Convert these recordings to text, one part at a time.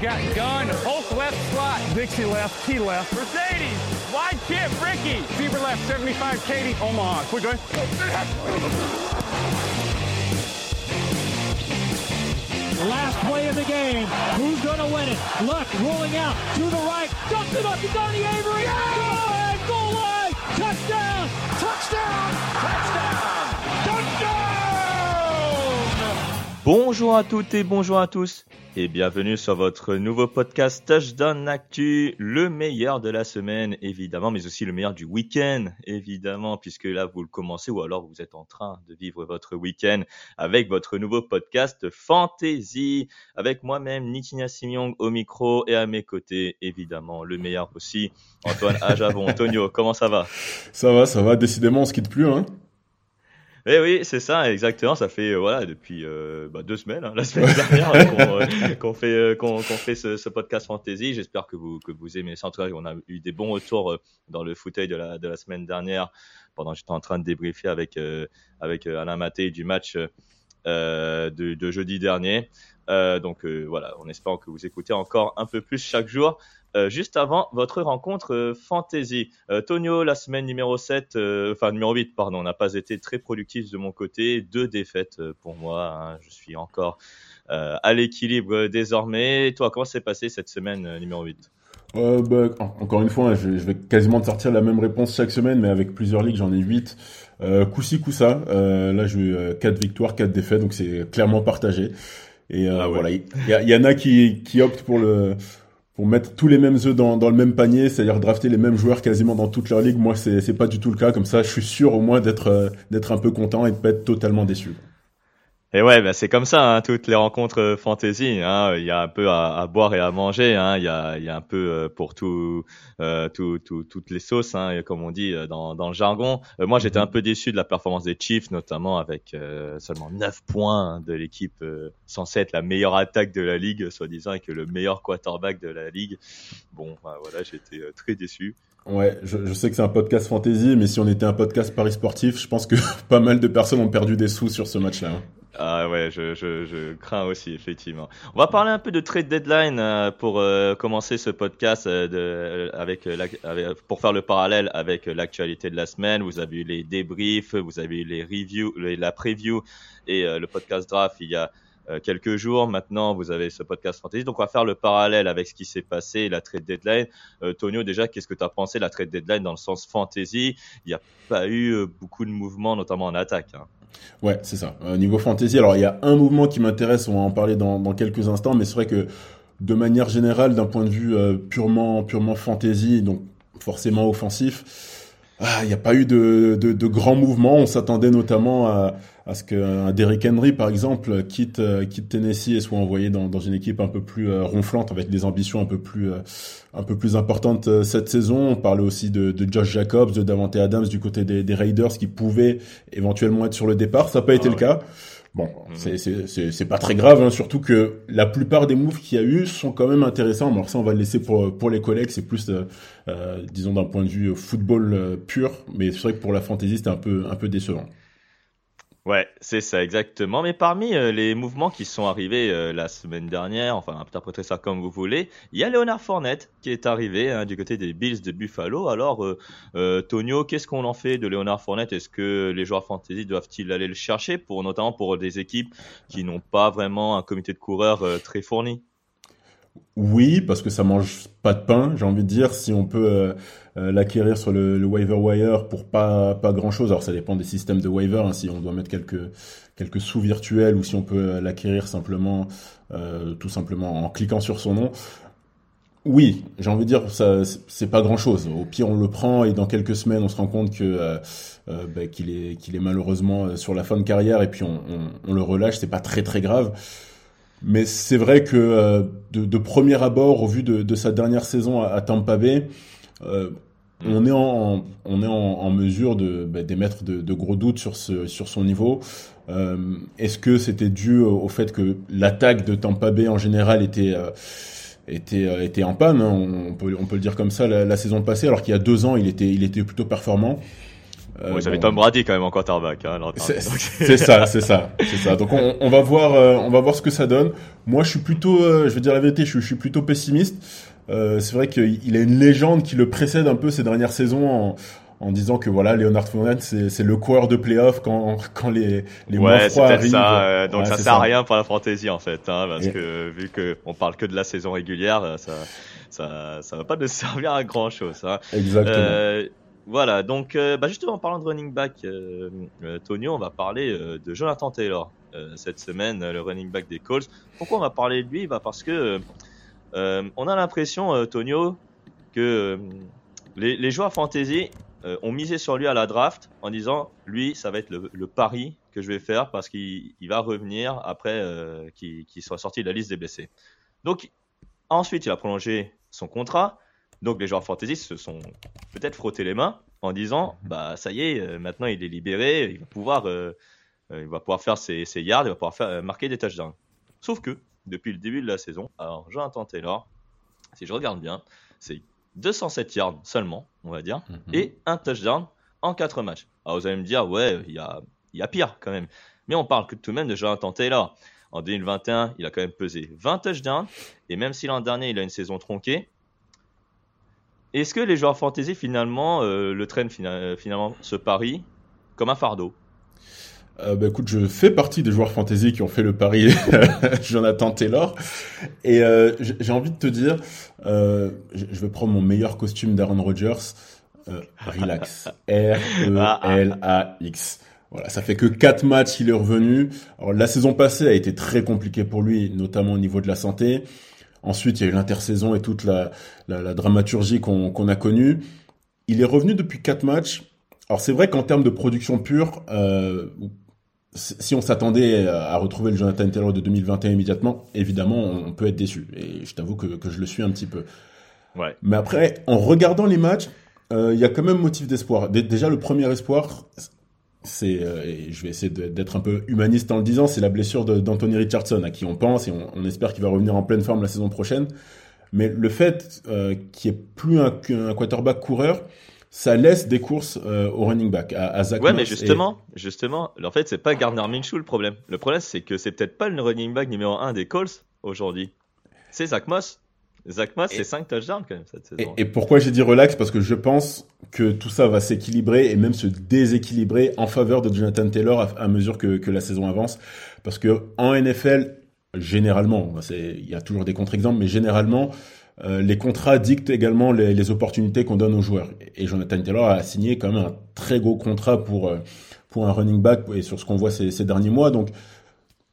Got gun, Hulk left slot. Dixie left, T left. Mercedes, wide chip, Ricky. Fever left, 75, Katie, Omaha. Quick going. Last play of the game. Who's going to win it? Luck rolling out to the right. Dumps it up to Donnie Avery. Go ahead, goal line. Bonjour à toutes et bonjour à tous et bienvenue sur votre nouveau podcast Touchdown Actu, le meilleur de la semaine évidemment, mais aussi le meilleur du week-end évidemment, puisque là vous le commencez ou alors vous êtes en train de vivre votre week-end avec votre nouveau podcast Fantasy, avec moi-même Nitina Simiong au micro et à mes côtés évidemment le meilleur aussi Antoine Ajavon. Antonio, comment ça va? Ça va, ça va. Décidément, on se quitte plus, hein. Eh oui, c'est ça, exactement. Ça fait euh, voilà depuis euh, bah, deux semaines, hein, la semaine dernière, euh, qu'on fait qu'on fait ce, ce podcast fantasy. J'espère que vous que vous aimez ça. En tout cas, on a eu des bons retours dans le fauteuil de la de la semaine dernière, pendant que j'étais en train de débriefer avec avec Alain Maté du match de, de jeudi dernier. Donc voilà, on espère que vous écoutez encore un peu plus chaque jour. Euh, juste avant votre rencontre euh, fantasy. Euh, Tonio, la semaine numéro 7, euh, enfin numéro 8, pardon, n'a pas été très productif de mon côté. Deux défaites pour moi. hein. Je suis encore à l'équilibre désormais. Et toi, comment s'est passé cette semaine numéro 8 Euh, bah, en- encore une fois, je, je vais quasiment te sortir la même réponse chaque semaine, mais avec plusieurs ligues, j'en ai 8. Euh. Euh, là, j'ai eu 4 victoires, 4 défaites, donc c'est clairement partagé. Et euh, Ah ouais. voilà, il y, a- il y en a qui, qui optent pour le pour mettre tous les mêmes œufs dans, le même panier, c'est-à-dire drafter les mêmes joueurs quasiment dans toute leur ligue. Moi, c'est c'est pas du tout le cas. Comme ça, je suis sûr au moins d'être euh, d'être un peu content et de pas être totalement déçu. Et ouais, bah, c'est comme ça, hein, toutes les rencontres euh, fantasy. Hein, il y a un peu à, à boire et à manger. Hein, il y a, il y a un peu euh, pour tout, euh, tout, tout- toutes les sauces, hein, comme on dit dans, dans le jargon. Euh, moi, j'étais un peu déçu de la performance des Chiefs, notamment avec euh, seulement 9 points de l'équipe censée être la meilleure attaque de la ligue, soi-disant, et que le meilleur quarterback de la ligue. Bon, bah, voilà, j'étais très déçu. Ouais, je, je sais que c'est un podcast fantasy, mais si on était un podcast paris sportif, je pense que pas mal de personnes ont perdu des sous sur ce match-là. hein. Ah ouais, je, je, je crains aussi, effectivement. On va parler un peu de trade deadline euh, pour euh, commencer ce podcast euh, de, avec, avec- pour faire le parallèle avec l'actualité de la semaine. Vous avez eu les débriefs, vous avez eu les reviews, la preview et le podcast draft il y a quelques jours. Maintenant, vous avez ce podcast fantasy. Donc, on va faire le parallèle avec ce qui s'est passé la trade deadline. Euh, Tonio, déjà, qu'est-ce que tu as pensé la trade deadline dans le sens fantasy? Il n'y a pas eu beaucoup de mouvements, notamment en attaque. hein. Ouais, c'est ça. Euh, niveau fantasy, alors il y a un mouvement qui m'intéresse, on va en parler dans, dans quelques instants, mais c'est vrai que de manière générale, d'un point de vue euh, purement purement fantasy, donc forcément offensif, ah, il n'y a pas eu de, de, de grands mouvements. On s'attendait notamment à, à ce qu'un Derrick Henry, par exemple, quitte, euh, quitte Tennessee et soit envoyé dans, dans une équipe un peu plus euh, ronflante, avec des ambitions un peu plus, euh, un peu plus importantes cette saison. On parlait aussi de, de Josh Jacobs, de Davante Adams du côté des, des Raiders qui pouvaient éventuellement être sur le départ. Ça n'a pas été Ah le cas. Bon, c'est c'est pas très grave, hein, surtout que la plupart des moves qu'il y a eu sont quand même intéressants. Alors ça, on va le laisser pour pour les collègues. C'est plus, euh, euh, disons, d'un point de vue football euh, pur. Mais c'est vrai que pour la fantasy, c'était un peu un peu décevant. Ouais, c'est ça exactement. Mais parmi euh, les mouvements qui sont arrivés euh, la semaine dernière, enfin interprétez ça comme vous voulez, il y a Leonard Fournette qui est arrivé hein, du côté des Bills de Buffalo. Alors, euh, Tonio, qu'est-ce qu'on en fait de Leonard Fournette? Est-ce que les joueurs fantasy doivent-ils aller le chercher pour notamment pour des équipes qui n'ont pas vraiment un comité de coureurs très fourni? Oui, parce que ça mange pas de pain, j'ai envie de dire. Si on peut euh, euh, l'acquérir sur le, le waiver wire pour pas pas grand chose. Alors ça dépend des systèmes de waiver. hein, si on doit mettre quelques quelques sous virtuels ou si on peut euh, l'acquérir simplement, tout simplement en cliquant sur son nom. Oui, j'ai envie de dire ça, c'est- pas grand chose. Au pire, on le prend et dans quelques semaines, on se rend compte que bah, qu'il est qu'il est malheureusement sur la fin de carrière et puis on, on, on le relâche. C'est pas très très grave. Mais c'est vrai que euh, de, de premier abord, au vu de, de sa dernière saison à, à Tampa Bay, euh, on est en, on est en, en mesure de bah, d'émettre de, de gros doutes sur ce sur son niveau. Euh, Est-ce que c'était dû au fait que l'attaque de Tampa Bay en général était euh, était euh, était en panne hein, on peut on peut le dire comme ça la, la saison passée alors qu'il y a deux ans il était il était plutôt performant. Euh, Ouais, J'avais bon, Tom Brady quand même en quarterback. Hein, c'est ça, c'est ça, c'est ça. Donc on, on va voir, euh, on va voir ce que ça donne. Moi, je suis plutôt, euh, je vais dire la vérité, je, suis- je suis plutôt pessimiste. Euh, c'est vrai qu'il il a une légende qui le précède un peu ces dernières saisons en, en disant que voilà, Leonard Fournette, c'est le coureur de playoff quand quand les les mois Ouais, peut-être arrivent. ça. euh, donc Ouais, ça sert à rien pour la fantasy en fait, hein, parce Et- que vu que on parle que de la saison régulière, ça, ça, ça va pas nous servir à grand chose. Hein. Exactement. Euh, voilà, donc euh, bah justement en parlant de running back, euh, euh, Tonio, on va parler euh, de Jonathan Taylor cette semaine, le running back des Colts. Pourquoi on va parler de lui? Bah Parce que on a l'impression, Tonio, que les, les joueurs fantasy ont misé sur lui à la draft en disant lui, ça va être le, le pari que je vais faire parce qu'il il va revenir après qu'il qu'il soit sorti de la liste des blessés. Donc ensuite, il a prolongé son contrat. Donc les joueurs fantasy se sont peut-être frotté les mains en disant bah ça y est, euh, maintenant il est libéré, il va pouvoir, euh, euh, il va pouvoir faire ses, ses yards, il va pouvoir faire, euh, marquer des touchdowns. Sauf que depuis le début de la saison, alors Jonathan Taylor, si je regarde bien, c'est 207 yards seulement, on va dire, Mhm. et un touchdown en 4 matchs. Alors vous allez me dire, ouais, il y a, il y a pire quand même. Mais on parle que tout de même de Jonathan Taylor. En 2021, il a quand même pesé 20 touchdowns, et même si l'an dernier, il a une saison tronquée, est-ce que les joueurs fantasy, finalement, euh, le traînent fina- finalement ce pari comme un fardeau? Euh, bah, écoute, je fais partie des joueurs fantasy qui ont fait le pari Jonathan Taylor. Et euh, j'ai envie de te dire, euh, je vais prendre mon meilleur costume d'Aaron Rodgers. Euh, relax. R-E-L-A-X. Voilà, ça fait que quatre matchs qu'il est revenu. Alors la saison passée a été très compliquée pour lui, notamment au niveau de la santé. Ensuite, il y a eu l'intersaison et toute la, la, la dramaturgie qu'on a connue. Il est revenu depuis quatre matchs. Alors c'est vrai qu'en termes de production pure, euh, si on s'attendait à retrouver le Jonathan Taylor de 2021 immédiatement, évidemment, on peut être déçu. Et je t'avoue que, que je le suis un petit peu. Ouais. Mais après, en regardant les matchs, euh, il y a quand même motif d'espoir. Dé- Déjà, le premier espoir, c'est, euh, et je vais essayer d'être un peu humaniste en le disant, c'est la blessure d'Anthony Richardson, à qui on pense et on, on espère qu'il va revenir en pleine forme la saison prochaine. Mais le fait euh, qu'il n'y ait plus un, un quarterback coureur, ça laisse des courses euh, au running back, à, à Zach Ouais, mais et- justement, justement, en fait, c'est pas Gardner Minshew le problème. Le problème, c'est que c'est peut-être pas le running back numéro 1 des Colts aujourd'hui. C'est Zach Moss. Zach Moss, c'est 5 touchdowns quand même cette Et, saison. et pourquoi j'ai dit relax? Parce que je pense que tout ça va s'équilibrer et même se déséquilibrer en faveur de Jonathan Taylor à, à mesure que, que la saison avance. Parce que en NFL, généralement, il y a toujours des contre-exemples, mais généralement, euh, les contrats dictent également les, les opportunités qu'on donne aux joueurs. Et Jonathan Taylor a signé quand même un très gros contrat pour euh, pour un running back et sur ce qu'on voit ces, ces derniers mois. Donc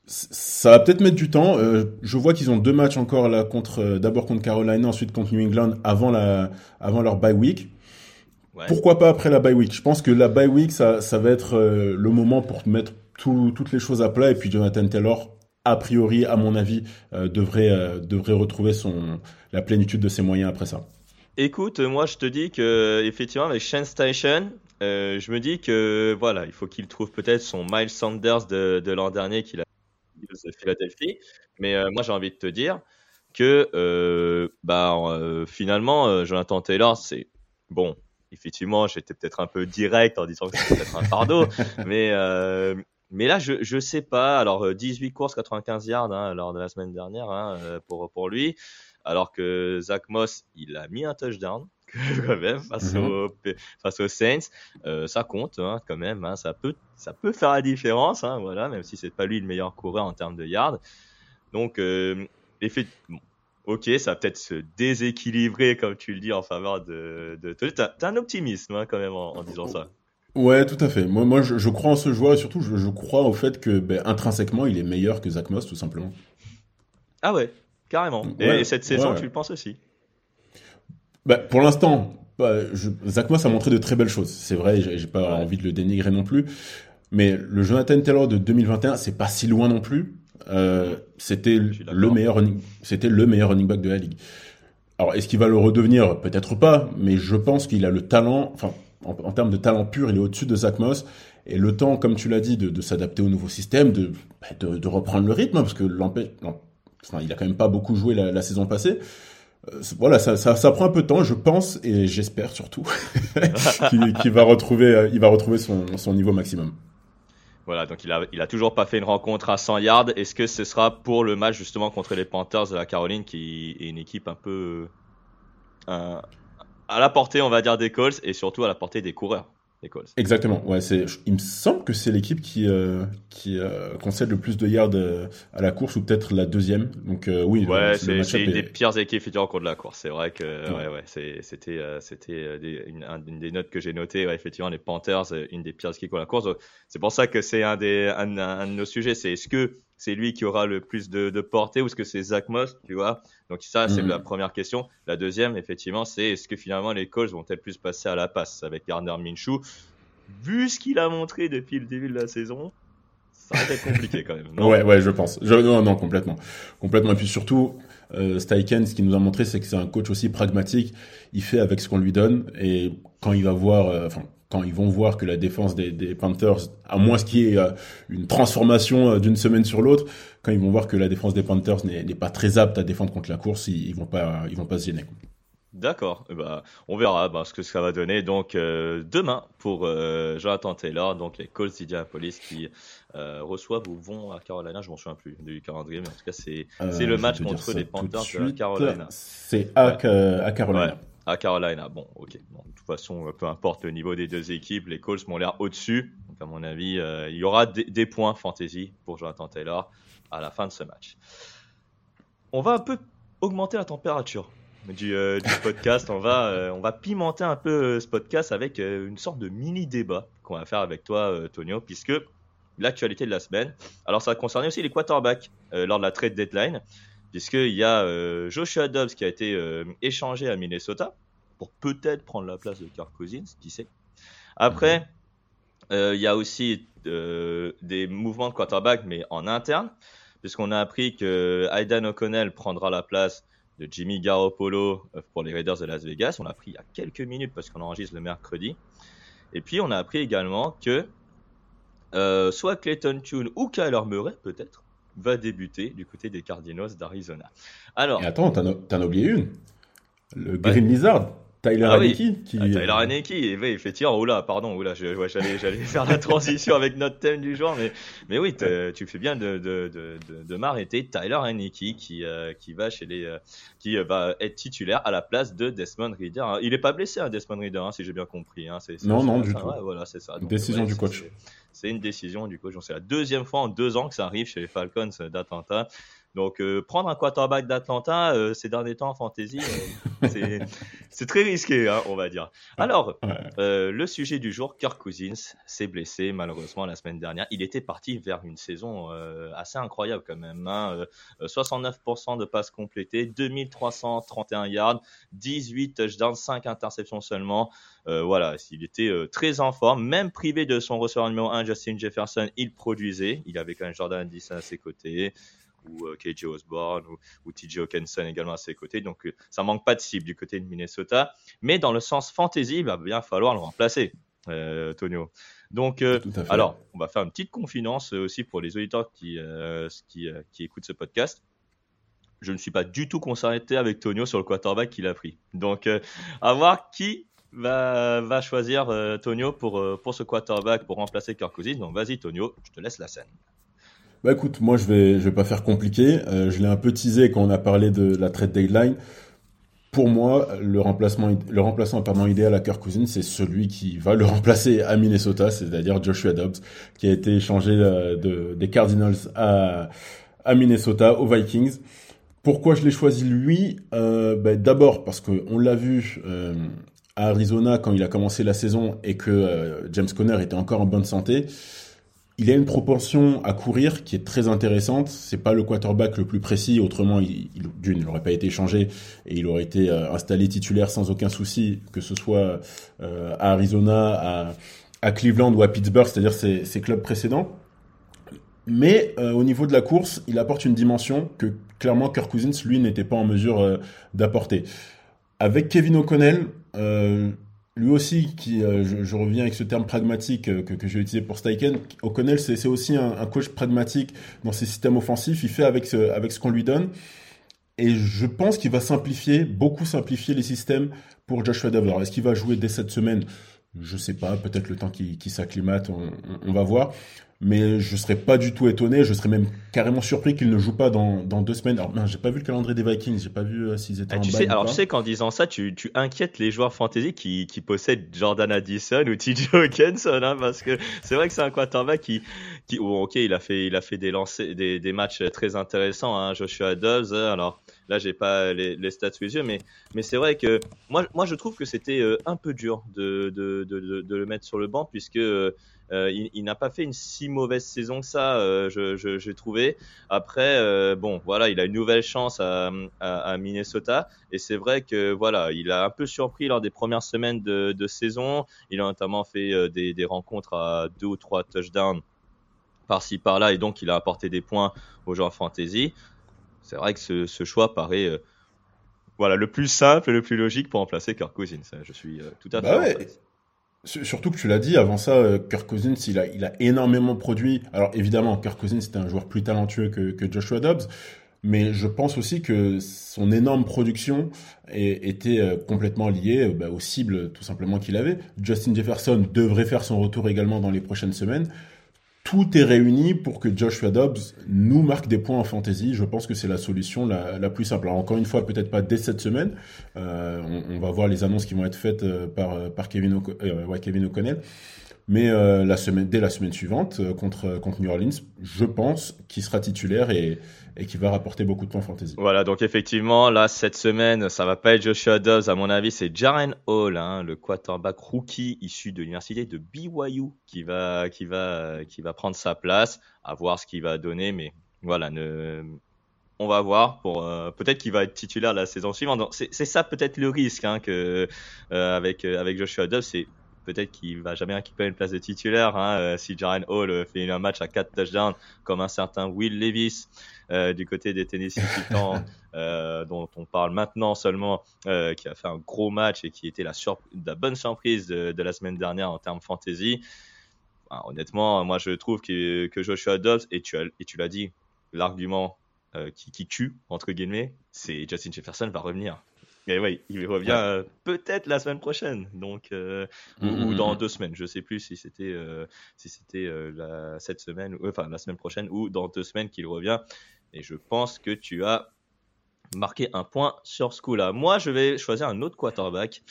ça va peut-être mettre du temps. Euh, je vois qu'ils ont deux matchs encore là contre euh, d'abord contre Carolina, ensuite contre New England avant la avant leur bye week. Ouais. Pourquoi pas après la bye week? Je pense que la bye week ça ça va être euh, le moment pour mettre tout- toutes les choses à plat et puis Jonathan Taylor a priori à mon avis devrait devrait retrouver son la plénitude de ses moyens après ça. Écoute, moi je te dis que effectivement avec Shane Station, euh, je me dis que voilà, il faut qu'il trouve peut-être son Miles Sanders de, de l'an dernier qu'il a de Philadelphie. Mais euh, moi j'ai envie de te dire que euh, bah euh, finalement euh, Jonathan Taylor c'est bon. Effectivement, j'étais peut-être un peu direct en disant que c'était peut-être un fardeau, mais euh, mais là, je je sais pas. Alors 18 courses, 95 yards hein, lors de la semaine dernière hein, pour pour lui, alors que Zach Moss, il a mis un touchdown quand même face, Mhm. aux, face aux Saints. Euh, ça compte hein, quand même. Hein, ça peut ça peut faire la différence. Hein, voilà, même si c'est pas lui le meilleur coureur en termes de yards. Donc euh. Ok, ça va peut-être se déséquilibrer, comme tu le dis, en faveur de, de. T'as un optimisme quand même en, en disant ça. Ouais, tout à fait. Moi, moi je, je crois en ce joueur et surtout, je, je crois au fait que ben, intrinsèquement, il est meilleur que Zach Moss, tout simplement. Ah ouais, carrément. Et, cette saison, ouais. tu le penses aussi Bah, pour l'instant, bah, je- Zach Moss a montré de très belles choses. C'est vrai, j'ai pas envie de le dénigrer non plus. Mais le Jonathan Taylor de 2021, c'est pas si loin non plus. Euh, c'était le meilleur running, c'était le meilleur running back de la ligue. Alors, est-ce qu'il va le redevenir? Peut-être pas, mais je pense qu'il a le talent, enfin, en, en termes de talent pur, il est au-dessus de Zach Moss. Et le temps, comme tu l'as dit, de, de s'adapter au nouveau système, de, bah, de, de reprendre le rythme, hein, parce que l'empêche, enfin, il a quand même pas beaucoup joué la, la saison passée. Euh, voilà, ça, prend un peu de temps, je pense, et j'espère surtout qu'il va retrouver, euh, son, niveau maximum. Voilà, donc il a toujours pas fait une rencontre à 100 yards. Est-ce que ce sera pour le match justement contre les Panthers de la Caroline, qui est une équipe un peu euh, à la portée, on va dire, des Colts et surtout à la portée des coureurs? Des Colts Exactement. Ouais, c'est. Il me semble que c'est l'équipe qui euh, qui euh, concède le plus de yards euh, à la course ou peut-être la deuxième. Donc euh, oui. Ouais, c'est une des pires équipes effectivement contre la course. C'est vrai que Ouais. ouais, c'était c'était une, un- une des notes que j'ai notées. Ouais, effectivement, les Panthers, une des pires équipes contre la course. C'est pour ça que c'est un des un, un de nos sujets. C'est est-ce que c'est lui qui aura le plus de, de portée ou est-ce que c'est Zach Moss, tu vois? Donc ça, c'est Mhm. la première question. La deuxième, effectivement, c'est est-ce que finalement les Colts vont-elles plus passer à la passe avec Gardner Minshew? Vu ce qu'il a montré depuis le début de la saison, ça va être compliqué quand même. Non? Ouais, ouais, je pense. Je, non, non, complètement, complètement. Et puis surtout, euh, Steichen, ce qu'il nous a montré, c'est que c'est un coach aussi pragmatique. Il fait avec ce qu'on lui donne, et quand il va voir, euh, quand ils vont voir que la défense des, des Panthers, à moins qu'il y ait euh, une transformation euh, d'une semaine sur l'autre, quand ils vont voir que la défense des Panthers n'est pas très apte à défendre contre la course, ils, ils vont pas, ils vont pas se gêner. D'accord, Eh ben, on verra bah, ce que ça va donner. Donc euh, demain pour euh, Jonathan Taylor, donc les Colts d'Indianapolis qui euh, reçoivent ou vont à Carolina, je m'en souviens plus du calendrier, mais en tout cas c'est le match contre les Panthers de de. Carolina. C'est à, Ouais. À Carolina. Ouais, à Carolina. Bon, ok. Bon, de toute façon, euh, peu importe le niveau des deux équipes, les Colts m'ont l'air au-dessus. Donc à mon avis, euh, il y aura des, des points fantasy pour Jonathan Taylor à la fin de ce match. On va un peu augmenter la température du, euh, du podcast. on va euh, on va pimenter un peu ce podcast avec une sorte de mini débat qu'on va faire avec toi, Tonio, puisque l'actualité de la semaine. Alors ça concernait aussi les quarterbacks lors de la trade deadline, puisqu'il y a euh, Joshua Dobbs qui a été euh, échangé à Minnesota pour peut-être prendre la place de Kirk Cousins, qui sait. Après, euh, il y a aussi euh, des mouvements de quarterback, mais en interne, puisqu'on a appris que Aidan O'Connell prendra la place de Jimmy Garoppolo euh, pour les Raiders de Las Vegas. On l'a appris il y a quelques minutes parce qu'on enregistre le mercredi. Et puis on a appris également que euh, soit Clayton Tune ou Kyler Murray peut-être va débuter du côté des Cardinals d'Arizona. Alors, Et attends, t'en as, t'en as oublié une. Le Green Lizard, Tyler Ah oui. Haneke, qui Ah, Tyler Haneke, oui, effectivement, oula, pardon, oula, j'allais, j'allais faire la transition avec notre thème du jour, mais, mais oui, tu fais bien de, de, de, de, de m'arrêter. Tyler Haneke qui, euh, qui va chez les, euh, qui va être titulaire à la place de Desmond Reader. hein. Il est pas blessé, hein, Desmond Reader, hein, si j'ai bien compris. Hein, c'est- Non, non, ça, du ouais, tout. voilà, c'est ça. Donc, Décision ouais, du coach. c'est- une décision du coach. C'est la deuxième fois en deux ans que ça arrive chez les Falcons d'Atlanta. Donc, euh, prendre un quarterback d'Atlanta euh, ces derniers temps en fantasy, euh, c'est, très risqué, hein, on va dire. Alors, Ouais. euh, le sujet du jour, Kirk Cousins s'est blessé malheureusement la semaine dernière. Il était parti vers une saison euh, assez incroyable quand même. Hein. Euh, 69% de passes complétées, 2331 yards, 18 touchdowns, 5 interceptions seulement. Euh, voilà, il était euh, très en forme. Même privé de son receveur numéro 1, Justin Jefferson, il produisait. Il avait quand même Jordan Addison à ses côtés ou euh, KJ Osborne ou, ou TJ Hawkinson également à ses côtés. Donc euh, ça manque pas de cible du côté de Minnesota. Mais dans le sens fantasy, il va bien falloir le remplacer, euh, Tonio. Donc, euh, alors, on va faire une petite confidence euh, aussi pour les auditeurs qui, euh, qui, qui écoutent ce podcast. Je ne suis pas du tout concerté avec Tonio sur le quarterback qu'il a pris. Donc, euh, à voir qui va, va choisir euh, Tonio pour, euh, pour ce quarterback pour remplacer Kirk Cousins. Donc vas-y Tonio, je te laisse la scène. Bah écoute, moi je vais je vais pas faire compliqué. Euh, je l'ai un peu teasé quand on a parlé de la trade deadline. Pour moi, le remplacement le remplaçant pardon idéal à Kirk Cousins, c'est celui qui va le remplacer à Minnesota, c'est-à-dire Joshua Dobbs, qui a été échangé de, des Cardinals à à Minnesota aux Vikings. Pourquoi je l'ai choisi lui? Euh, bah, D'abord parce que on l'a vu euh, à Arizona quand il a commencé la saison et que euh, James Conner était encore en bonne santé. Il a une propension à courir qui est très intéressante. C'est pas le quarterback le plus précis, autrement, il, d'une, n'aurait pas été changé et il aurait été installé titulaire sans aucun souci, que ce soit à Arizona, à, Cleveland ou à Pittsburgh, c'est-à-dire ses, clubs précédents. Mais euh, au niveau de la course, il apporte une dimension que clairement Kirk Cousins, lui, n'était pas en mesure euh, d'apporter. Avec Kevin O'Connell, euh, lui aussi, qui, je, je, reviens avec ce terme pragmatique que, que j'ai utilisé pour Steichen, O'Connell, c'est aussi un, coach pragmatique dans ses systèmes offensifs. Il fait avec ce, avec ce qu'on lui donne. Et je pense qu'il va simplifier, beaucoup simplifier les systèmes pour Joshua. Alors, est-ce qu'il va jouer dès cette semaine? Je sais pas, peut-être le temps qui, qui s'acclimate, on, va voir mais je serais pas du tout étonné, je serais même carrément surpris qu'il ne joue pas dans, dans deux semaines. Alors, j'ai pas vu le calendrier des Vikings, j'ai pas vu euh, s'ils étaient ah, en tu sais, Alors, tu sais qu'en disant ça, tu, tu inquiètes les joueurs fantasy qui, qui possèdent Jordan Addison ou TJ Hawkinson, hein, parce que c'est vrai que c'est un quarterback qui, qui oh, ok, il a fait, il a fait des lancers, des, des matchs très intéressants, hein, Joshua Dobbs. Hein, alors, là, j'ai pas les, les, stats sous les yeux, mais, mais c'est vrai que moi, moi, je trouve que c'était euh, un peu dur de, de, de, de, le mettre sur le banc, puisque euh, il, il n'a pas fait une si mauvaise saison que ça, euh, je, je, j'ai trouvé. Après, euh, bon, voilà, il a une nouvelle chance à, à, à Minnesota, et c'est vrai que voilà, il a un peu surpris lors des premières semaines de, de saison. Il a notamment fait des, des rencontres à deux ou trois touchdowns par-ci par-là, et donc il a apporté des points aux joueurs fantasy. C'est vrai que ce, ce choix paraît euh, voilà le plus simple et le plus logique pour remplacer Kirk Cousins. Je suis euh, tout à fait. Bah ouais. Surtout que tu l'as dit, avant ça, euh, Kirk Cousins, il a, énormément produit. Alors évidemment, Kirk Cousins, c'était un joueur plus talentueux que, Joshua Dobbs, mais je pense aussi que son énorme production était complètement liée bah, aux cibles tout simplement qu'il avait. Justin Jefferson devrait faire son retour également dans les prochaines semaines tout est réuni pour que Joshua Dobbs nous marque des points en fantasy. Je pense que c'est la solution la, plus simple. Alors encore une fois, peut-être pas dès cette semaine. Euh, on, on, va voir les annonces qui vont être faites euh, par, par Kevin, euh, O'Connell. Mais euh, la semaine, dès la semaine suivante, euh, contre, contre New Orleans, je pense qu'il sera titulaire et, et qu'il va rapporter beaucoup de points fantasy. Voilà, donc effectivement, là, cette semaine, ça va pas être Joshua Dobbs, à mon avis, c'est Jaren Hall, hein, le quarterback rookie issu de l'université de BYU, qui va, qui va, qui va prendre sa place, à voir ce qu'il va donner, mais voilà, on va voir euh, peut-être qu'il va être titulaire la saison suivante. C'est ça peut-être le risque hein, euh, avec avec Joshua Dobbs, peut-être qu'il va jamais récupérer une place de titulaire hein, euh, si Jaren Hall euh, fait un match à 4 touchdowns comme un certain Will Levis euh, du côté des Tennessee Titans euh, dont on parle maintenant seulement euh, qui a fait un gros match et qui était la, la bonne surprise de, de, la semaine dernière en termes fantasy. Honnêtement moi je trouve que, que Joshua Dobbs et tu, as, et tu l'as dit l'argument qui, qui tue entre guillemets c'est Justin Jefferson va revenir mais oui, il revient ouais. euh, peut-être la semaine prochaine, donc euh, mmh, ou, ou, dans deux semaines. Je sais plus si c'était euh, si c'était la cette semaine, enfin la semaine prochaine ou dans deux semaines qu'il revient. Et je pense que tu as marqué un point sur ce coup-là. Moi, je vais choisir un autre quarterback,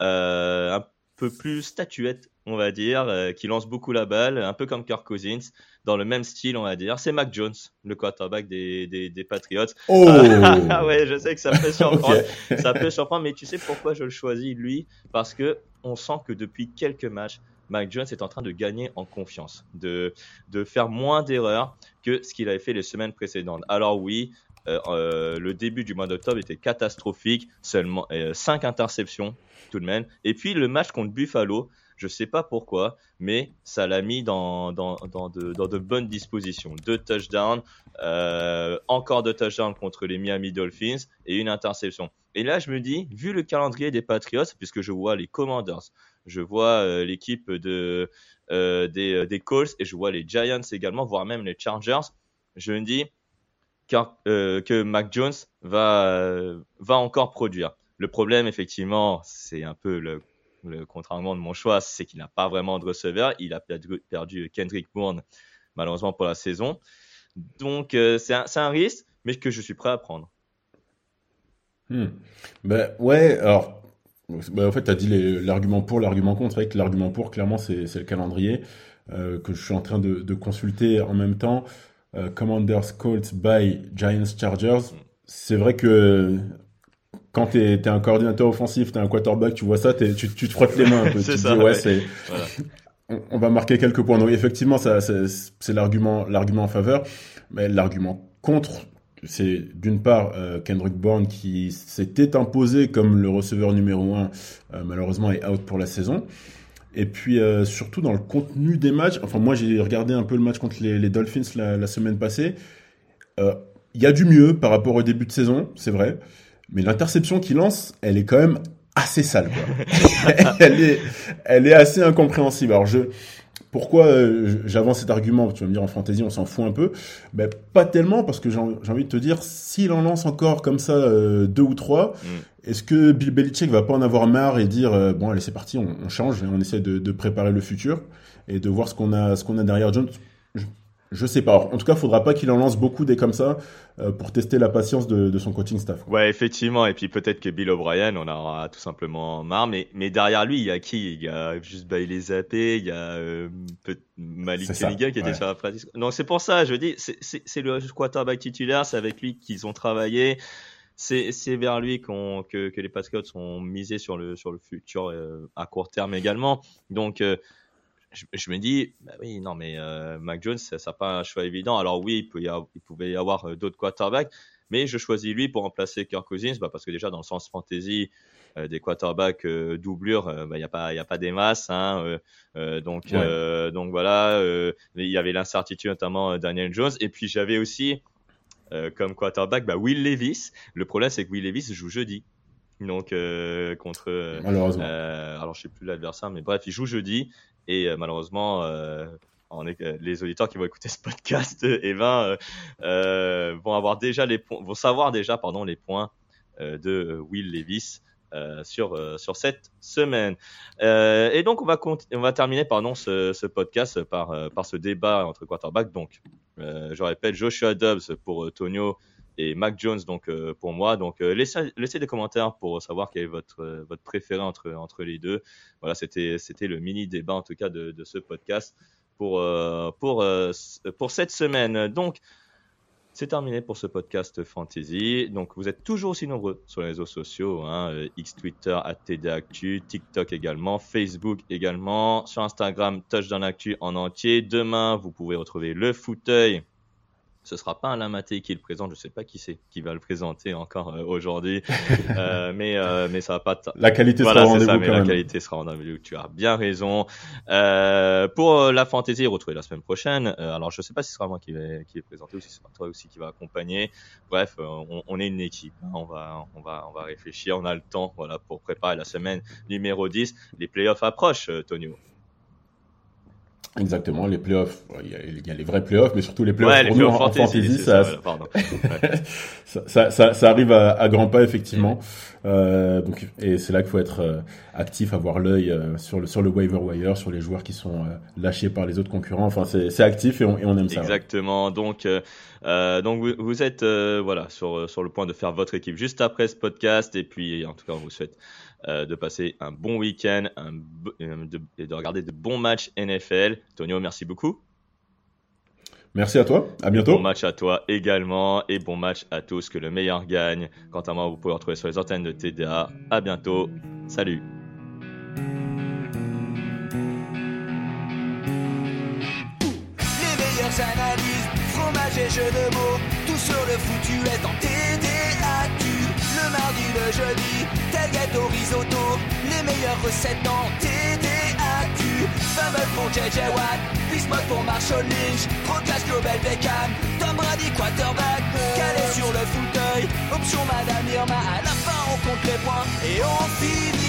un peu plus statuette, on va dire, qui lance beaucoup la balle, un peu comme Kirk Cousins dans le même style, on va dire. C'est Mac Jones, le quarterback des, des, des Patriots. Oh ouais, je sais que ça peut surprendre. okay. Ça peut surprendre, mais tu sais pourquoi je le choisis, lui? Parce que on sent que depuis quelques matchs, Mac Jones est en train de gagner en confiance, de, de faire moins d'erreurs que ce qu'il avait fait les semaines précédentes. Alors oui, euh, euh, le début du mois d'octobre était catastrophique, seulement euh, 5 interceptions tout de même. Et puis le match contre Buffalo, je sais pas pourquoi, mais ça l'a mis dans, dans, de, dans de bonnes dispositions. Deux touchdowns, euh, encore deux touchdowns contre les Miami Dolphins et une interception. Et là, je me dis, vu le calendrier des Patriots, puisque je vois les Commanders, je vois euh, l'équipe de, euh, des, des Colts et je vois les Giants également, voire même les Chargers, je me dis euh, que Mac Jones va, va encore produire. Le problème, effectivement, c'est un peu le contrairement de mon choix, c'est qu'il n'a pas vraiment de receveur. Il a perdu, Kendrick Bourne, malheureusement, pour la saison. Donc, euh, c'est un, risque, mais que je suis prêt à prendre. Hmm. Ben, ouais, alors, ben, en fait, tu as dit l'argument pour, l'argument contre. L'argument pour, clairement, c'est le calendrier euh, que je suis en train de consulter en même temps. Euh, Commanders Colts by Giants Chargers. C'est vrai que quand tu es, un coordinateur offensif, tu es un quarterback, tu vois ça, tu, tu, te frottes les mains un peu. tu ça, dis, ouais, c'est. On, va marquer quelques points. Donc effectivement, ça, c'est l'argument, l'argument en faveur, mais l'argument contre, c'est d'une part euh, Kendrick Bourne qui s'était imposé comme le receveur numéro un, euh, malheureusement est out pour la saison. Et puis euh, surtout dans le contenu des matchs, enfin moi j'ai regardé un peu le match contre les, Dolphins la, semaine passée. Euh, il y a du mieux par rapport au début de saison, c'est vrai. Mais l'interception qu'il lance, elle est quand même assez sale. Quoi. elle, est, elle est assez incompréhensible. Alors je, pourquoi euh, j'avance cet argument? Tu vas me dire en fantasy, on s'en fout un peu. Ben, pas tellement, parce que j'ai envie de te dire, s'il en lance encore comme ça euh, deux ou trois, mm. Est-ce que Bill Belichick va pas en avoir marre et dire euh, bon allez c'est parti, on, change et on essaie de, de, préparer le futur et de voir ce qu'on a, ce qu'on a derrière Jones? Je sais pas. En tout cas, il faudra pas qu'il en lance beaucoup des comme ça euh, pour tester la patience de, son coaching staff. Ouais, effectivement. Et puis peut-être que Bill O'Brien, on aura tout simplement marre. Mais, mais derrière lui, il y a qui? Il y a juste Bailey Zappé, il y a euh, Malik Keniga qui était sur la pratique. Donc c'est pour ça, je dis, c'est le quarterback titulaire, c'est avec lui qu'ils ont travaillé. C'est vers lui que, que les Patriots ont misé sur le sur le futur euh, à court terme également. Donc euh, je, me dis, bah oui, non, mais euh, Mac Jones, ça n'a pas un choix évident. Alors oui, il, peut y avoir, il pouvait y avoir d'autres quarterbacks, mais je choisis lui pour remplacer Kirk Cousins, bah, parce que déjà, dans le sens fantasy, euh, des quarterbacks euh, doublure, il bah, n'y a, pas, y a pas des masses. Hein, donc, donc voilà, il y avait l'incertitude, notamment Daniel Jones. Et puis j'avais aussi comme quarterback bah, Will Levis. Le problème, c'est que Will Levis joue jeudi donc contre euh, alors je sais plus l'adversaire mais bref il joue jeudi et euh, malheureusement, euh, les auditeurs qui vont écouter ce podcast, eh ben, euh, vont avoir déjà les vont savoir déjà, pardon, les points de Will Levis. Sur sur cette semaine. et donc on va on va terminer pardon ce, ce podcast par par ce débat entre quarterbacks. Donc je répète Joshua Dobbs pour Tonio et Mac Jones donc euh, pour moi. Donc euh, laissez, laissez, des commentaires pour savoir quel est votre euh, votre préféré entre entre les deux. Voilà, c'était c'était le mini débat en tout cas de, de ce podcast pour pour pour cette semaine. Donc c'est terminé pour ce podcast fantasy. Donc vous êtes toujours aussi nombreux sur les réseaux sociaux, hein, X Twitter, Actu, TikTok également, Facebook également, sur Instagram Touchdown Actu en entier. Demain vous pouvez retrouver le fauteuil ce sera pas un Lamaté qui le présente, je sais pas qui c'est qui va le présenter encore euh, aujourd'hui, euh, mais euh, mais ça va pas. La qualité sera au rendez-vous. mais la qualité sera rendez-vous. Tu as bien raison. pour la fantaisie, retrouvez la semaine prochaine. alors je sais pas si ce sera moi qui vais qui est présenté ou si ce sera toi aussi qui va accompagner. Bref, on, on, est une équipe. Hein. On va on va on va réfléchir. On a le temps, voilà, pour préparer la semaine numéro 10. Les playoffs approchent, Tonio. Exactement, les playoffs. Il y, a, les vrais playoffs, mais surtout les playoffs pour nous en fantasy, ça, ça, ça, ça, arrive à, à grands pas effectivement. Euh, donc, et c'est là qu'il faut être euh, actif, avoir l'œil euh, sur le sur le waiver wire, sur les joueurs qui sont euh, lâchés par les autres concurrents. Enfin, c'est actif et on, et on aime ça. Exactement. Donc, donc vous, vous êtes voilà sur sur le point de faire votre équipe juste après ce podcast et puis en tout cas on vous souhaite euh, de passer un bon week-end euh, et de regarder de bons matchs NFL. Tonio, merci beaucoup. Merci à toi, à bientôt. Bon match à toi également et bon match à tous, que le meilleur gagne. Quant à moi, vous pouvez retrouver sur les antennes de TDA. À bientôt, salut. Les meilleures analyses, fromage et jeux de mots, tout sur le foutu est en jeudi, tel gâteau risotto, les meilleures recettes en TDAQ. Fumble pour JJ Watt, Bismuth pour Marshall Lynch, Procast Global Beckham, Tom Brady quarterback, calé sur le fauteuil, option Madame Irma, à la fin on compte les points et on finit.